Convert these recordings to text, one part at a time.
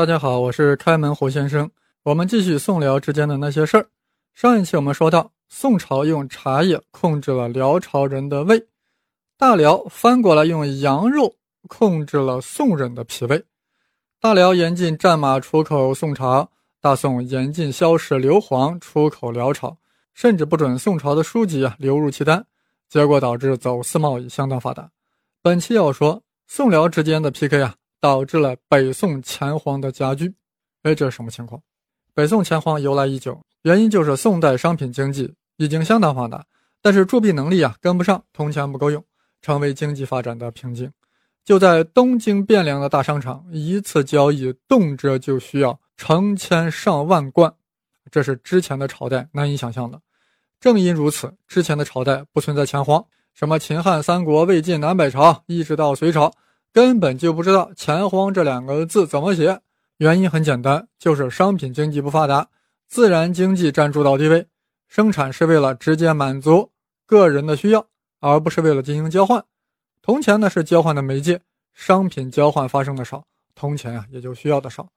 大家好，我是开门胡先生。我们继续宋辽之间的那些事儿。上一期我们说到，宋朝用茶叶控制了辽朝人的胃，大辽翻过来用羊肉控制了宋人的脾胃。大辽严禁战马出口宋朝，大宋严禁萧氏硫磺出口辽朝，甚至不准宋朝的书籍啊流入契丹，结果导致走私贸易相当发达。本期要说宋辽之间的 PK 啊。导致了北宋钱荒的加剧。哎，这是什么情况？北宋钱荒由来已久，原因就是宋代商品经济已经相当发达，但是铸币能力啊跟不上，铜钱不够用，成为经济发展的瓶颈。就在东京汴梁的大商场，一次交易动辄就需要成千上万贯，这是之前的朝代难以想象的。正因如此，之前的朝代不存在钱荒，什么秦汉、三国、魏晋、南北朝，一直到隋朝。根本就不知道“钱荒”这两个字怎么写，原因很简单，就是商品经济不发达，自然经济占主导地位，生产是为了直接满足个人的需要，而不是为了进行交换。铜钱呢是交换的媒介，商品交换发生的少，铜钱啊也就需要的少。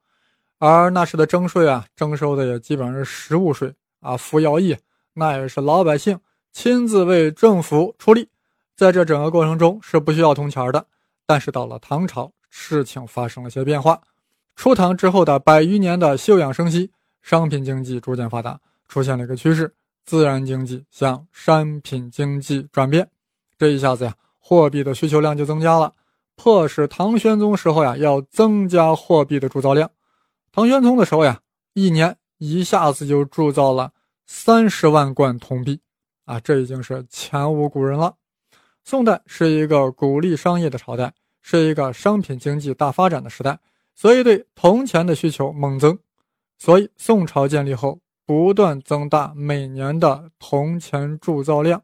而那时的征税啊，征收的也基本上是实物税啊，服徭役那也是老百姓亲自为政府出力，在这整个过程中是不需要铜钱的。但是到了唐朝，事情发生了些变化。初唐之后的百余年的休养生息，商品经济逐渐发达，出现了一个趋势：自然经济向商品经济转变。这一下子呀，货币的需求量就增加了，迫使唐玄宗时候呀要增加货币的铸造量。唐玄宗的时候呀，一年一下子就铸造了三十万贯铜币，啊，这已经是前无古人了。宋代是一个鼓励商业的朝代，是一个商品经济大发展的时代，所以对铜钱的需求猛增。所以宋朝建立后，不断增大每年的铜钱铸造量。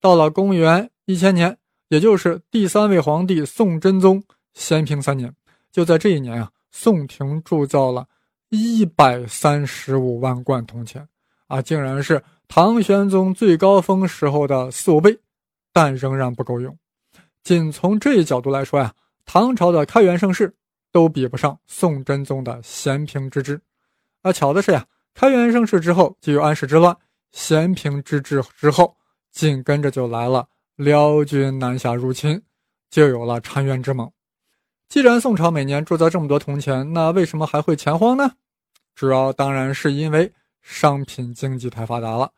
到了公元一千年，也就是第三位皇帝宋真宗咸平三年，就在这一年啊，宋廷铸造了一百三十五万贯铜钱，啊，竟然是唐玄宗最高峰时候的四五倍。但仍然不够用，仅从这一角度来说呀，唐朝的开元盛世都比不上宋真宗的咸平之治。而巧的是呀，开元盛世之后就有安史之乱，咸平之治之后紧跟着就来了辽军南下入侵，就有了澶渊之盟。既然宋朝每年铸造这么多铜钱，那为什么还会钱荒呢？主要当然是因为商品经济太发达了，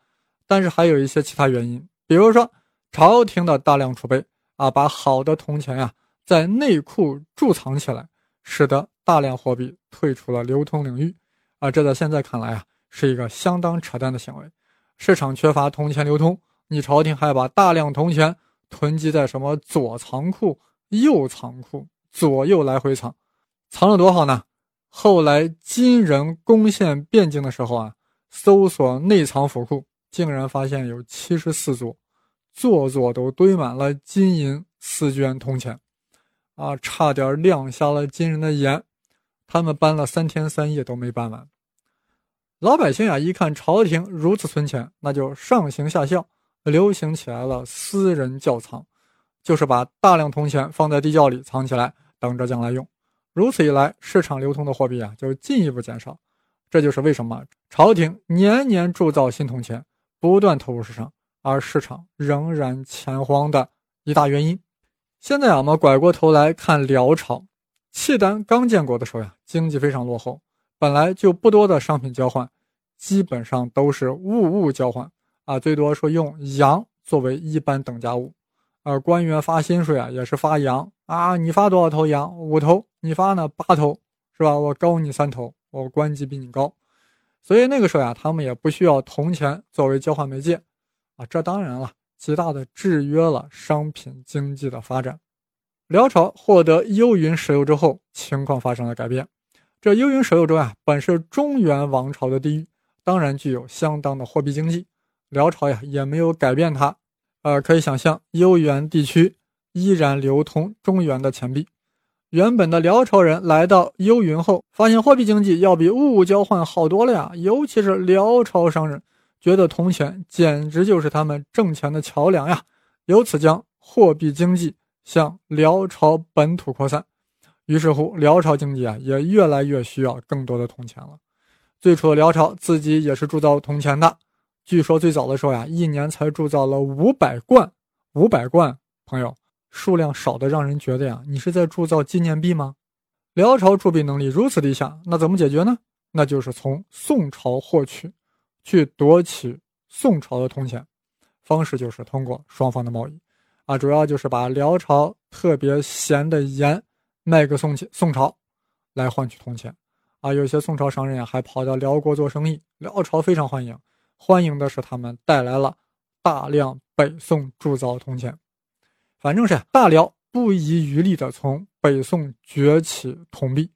但是还有一些其他原因，比如说。朝廷的大量储备啊，把好的铜钱呀在内库贮藏起来，使得大量货币退出了流通领域啊。这在现在看来啊，是一个相当扯淡的行为。市场缺乏铜钱流通，你朝廷还把大量铜钱囤积在什么左仓库、右仓库，左右来回藏，藏了多好呢？后来金人攻陷汴京的时候啊，搜索内藏府库，竟然发现有七十四座。座座都堆满了金银丝绢铜钱，啊，差点亮瞎了金人的眼。他们搬了三天三夜都没搬完。老百姓啊，一看朝廷如此存钱，那就上行下效，流行起来了私人窖藏，就是把大量铜钱放在地窖里藏起来，等着将来用。如此一来，市场流通的货币啊，就进一步减少。这就是为什么朝廷年年铸造新铜钱，不断投入市场。而市场仍然钱荒的一大原因。现在啊，我们拐过头来看辽朝，契丹刚建国的时候呀，经济非常落后，本来就不多的商品交换，基本上都是物物交换啊，最多说用羊作为一般等价物。而官员发薪水啊，也是发羊啊，你发多少头羊？五头，你发呢八头，是吧？我高你三头，我官级比你高。所以那个时候呀，他们也不需要铜钱作为交换媒介。啊，这当然了，极大的制约了商品经济的发展。辽朝获得幽云石油之后，情况发生了改变。这幽云石油州啊，本是中原王朝的地域，当然具有相当的货币经济。辽朝呀，也没有改变它。呃，可以想象，幽原地区依然流通中原的钱币。原本的辽朝人来到幽云后，发现货币经济要比物物交换好多了呀，尤其是辽朝商人。觉得铜钱简直就是他们挣钱的桥梁呀，由此将货币经济向辽朝本土扩散。于是乎，辽朝经济啊也越来越需要更多的铜钱了。最初的辽朝自己也是铸造铜钱的，据说最早的时候呀，一年才铸造了五百贯。五百贯，朋友，数量少的让人觉得呀，你是在铸造纪念币吗？辽朝铸币能力如此低下，那怎么解决呢？那就是从宋朝获取，去夺取宋朝的铜钱。方式就是通过双方的贸易，啊，主要就是把辽朝特别咸的盐卖给宋宋朝，来换取铜钱。啊，有些宋朝商人啊，还跑到辽国做生意，辽朝非常欢迎，欢迎的是他们带来了大量北宋铸造铜钱。反正是大辽不遗余力的从。北宋崛起铜币，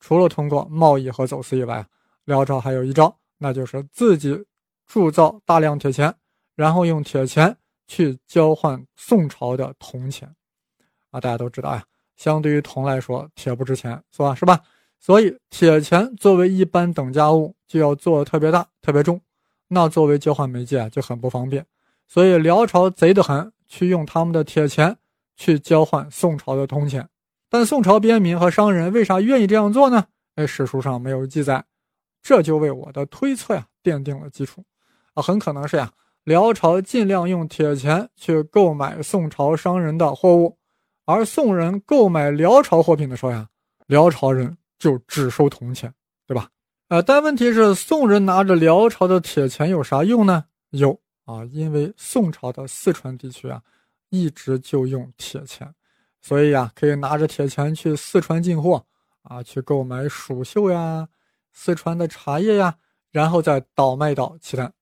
除了通过贸易和走私以外，辽朝还有一招，那就是自己铸造大量铁钱，然后用铁钱去交换宋朝的铜钱。啊，大家都知道呀，相对于铜来说，铁不值钱，是吧？是吧？所以铁钱作为一般等价物，就要做的特别大、特别重，那作为交换媒介啊就很不方便。所以辽朝贼得很，去用他们的铁钱去交换宋朝的铜钱。但宋朝边民和商人为啥愿意这样做呢？哎，史书上没有记载，这就为我的推测呀奠定了基础。啊，很可能是呀，辽朝尽量用铁钱去购买宋朝商人的货物，而宋人购买辽朝货品的时候呀，辽朝人就只收铜钱，对吧？呃，但问题是，宋人拿着辽朝的铁钱有啥用呢？有啊，因为宋朝的四川地区啊，一直就用铁钱。所以呀，可以拿着铁钱去四川进货啊，去购买蜀绣呀、四川的茶叶呀，然后再倒卖到契丹。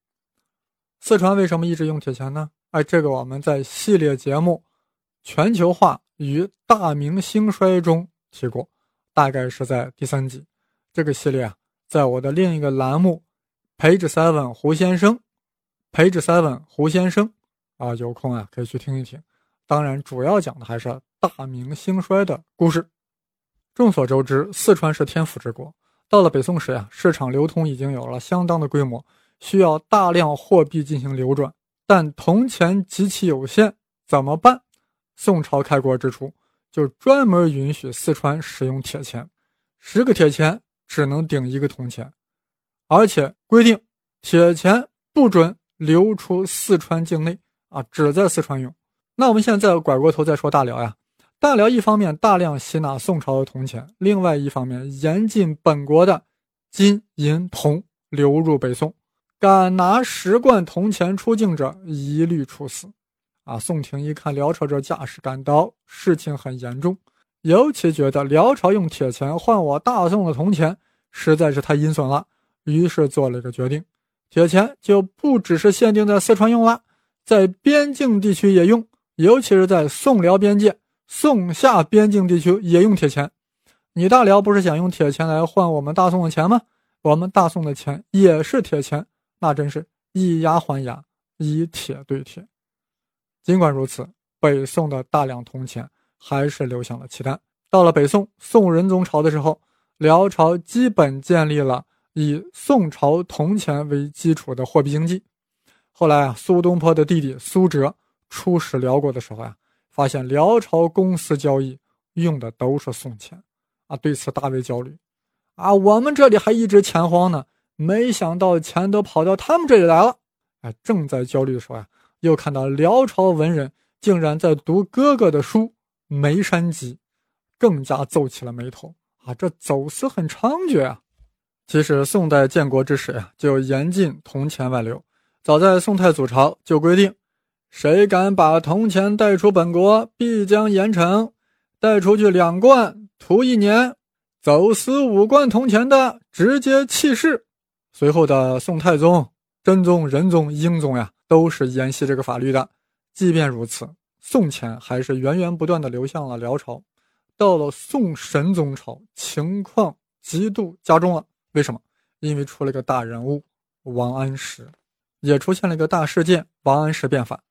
四川为什么一直用铁钱呢？哎，这个我们在系列节目《全球化与大明兴衰》中提过，大概是在第三集。这个系列啊，在我的另一个栏目《Page Seven 胡先生》，Page Seven 胡先生啊，有空啊可以去听一听。当然，主要讲的还是。大明兴衰的故事。众所周知，四川是天府之国。到了北宋时呀，市场流通已经有了相当的规模，需要大量货币进行流转，但铜钱极其有限，怎么办？宋朝开国之初，就专门允许四川使用铁钱，十个铁钱只能顶一个铜钱，而且规定铁钱不准流出四川境内啊，只在四川用。那我们现在拐过头再说大辽呀。大辽一方面大量吸纳宋朝的铜钱，另外一方面严禁本国的金银铜流入北宋，敢拿十贯铜钱出境者一律处死。啊，宋廷一看辽朝这架势，感到事情很严重，尤其觉得辽朝用铁钱换我大宋的铜钱实在是太阴损了，于是做了一个决定：铁钱就不只是限定在四川用了，在边境地区也用，尤其是在宋辽边界。宋夏边境地区也用铁钱，你大辽不是想用铁钱来换我们大宋的钱吗？我们大宋的钱也是铁钱，那真是以牙还牙，以铁对铁。尽管如此，北宋的大量铜钱还是流向了契丹。到了北宋宋仁宗朝的时候，辽朝基本建立了以宋朝铜钱为基础的货币经济。后来啊，苏东坡的弟弟苏辙出使辽国的时候呀。发现辽朝公司交易用的都是宋钱，啊，对此大为焦虑，啊，我们这里还一直钱荒呢，没想到钱都跑到他们这里来了，哎，正在焦虑的时候呀，又看到辽朝文人竟然在读哥哥的书《眉山集》，更加皱起了眉头，啊，这走私很猖獗啊！其实宋代建国之时呀，就严禁铜钱外流，早在宋太祖朝就规定。谁敢把铜钱带出本国，必将严惩。带出去两贯，徒一年；走私五贯铜钱的，直接弃市。随后的宋太宗、真宗、仁宗、英宗呀，都是沿袭这个法律的。即便如此，宋钱还是源源不断的流向了辽朝。到了宋神宗朝，情况极度加重了。为什么？因为出了个大人物王安石，也出现了一个大事件——王安石变法。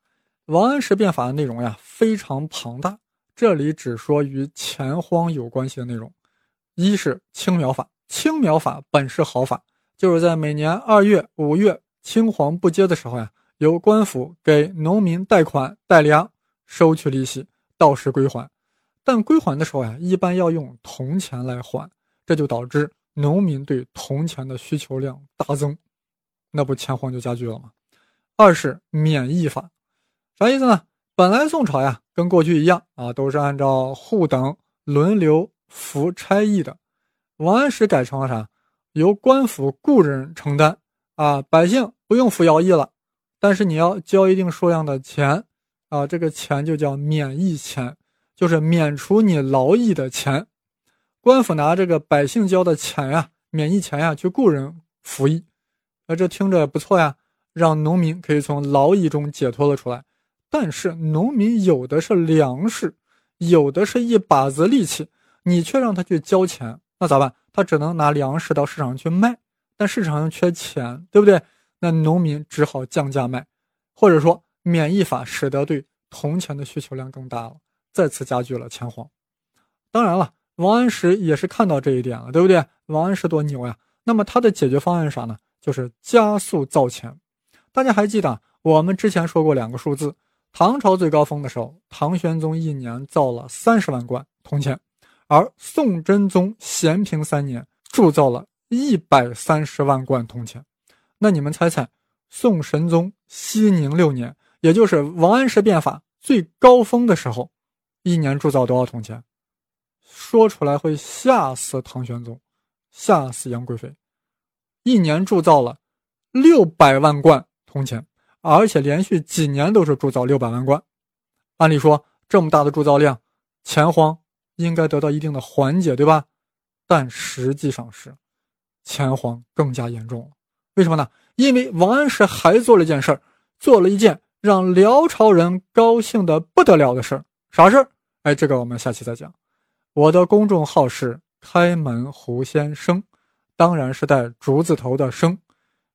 王安石变法的内容呀非常庞大，这里只说与钱荒有关系的内容。一是青苗法，青苗法本是好法，就是在每年二月、五月青黄不接的时候呀，由官府给农民贷款、贷粮，收取利息，到时归还。但归还的时候呀，一般要用铜钱来还，这就导致农民对铜钱的需求量大增，那不钱荒就加剧了吗？二是免役法，啥意思呢？本来宋朝呀，跟过去一样啊，都是按照户等轮流服差役的。王安石改成了啥？由官府雇人承担啊，百姓不用服徭役了，但是你要交一定数量的钱啊，这个钱就叫免役钱，就是免除你劳役的钱。官府拿这个百姓交的钱呀，免役钱呀，去雇人服役，那这听着不错呀。让农民可以从劳役中解脱了出来，但是农民有的是粮食，有的是一把子力气，你却让他去交钱，那咋办？他只能拿粮食到市场上去卖，但市场上缺钱，对不对？那农民只好降价卖，或者说免役法使得对铜钱的需求量更大了，再次加剧了钱荒。当然了，王安石也是看到这一点了，对不对？王安石多牛呀！那么他的解决方案是啥呢？就是加速造钱。大家还记得我们之前说过两个数字，唐朝最高峰的时候，唐玄宗一年造了三十万贯铜钱，而宋真宗咸平三年铸造了一百三十万贯铜钱。那你们猜猜，宋神宗熙宁六年，也就是王安石变法最高峰的时候，一年铸造多少铜钱？说出来会吓死唐玄宗，吓死杨贵妃，一年铸造了六百万贯。铜钱，而且连续几年都是铸造六百万贯。按理说，这么大的铸造量，钱荒应该得到一定的缓解，对吧？但实际上是钱荒更加严重了。为什么呢？因为王安石还做了一件事儿，做了一件让辽朝人高兴的不得了的事儿。啥事儿？哎，这个我们下期再讲。我的公众号是开门胡先生，当然是带竹字头的生。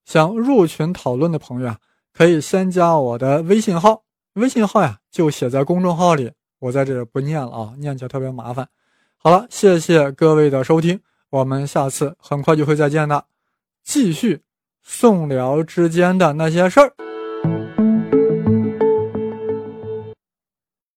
想入群讨论的朋友啊，可以先加我的微信号，微信号呀就写在公众号里，我在这不念了啊，念起来特别麻烦。好了，谢谢各位的收听，我们下次很快就会再见的，继续宋辽之间的那些事儿。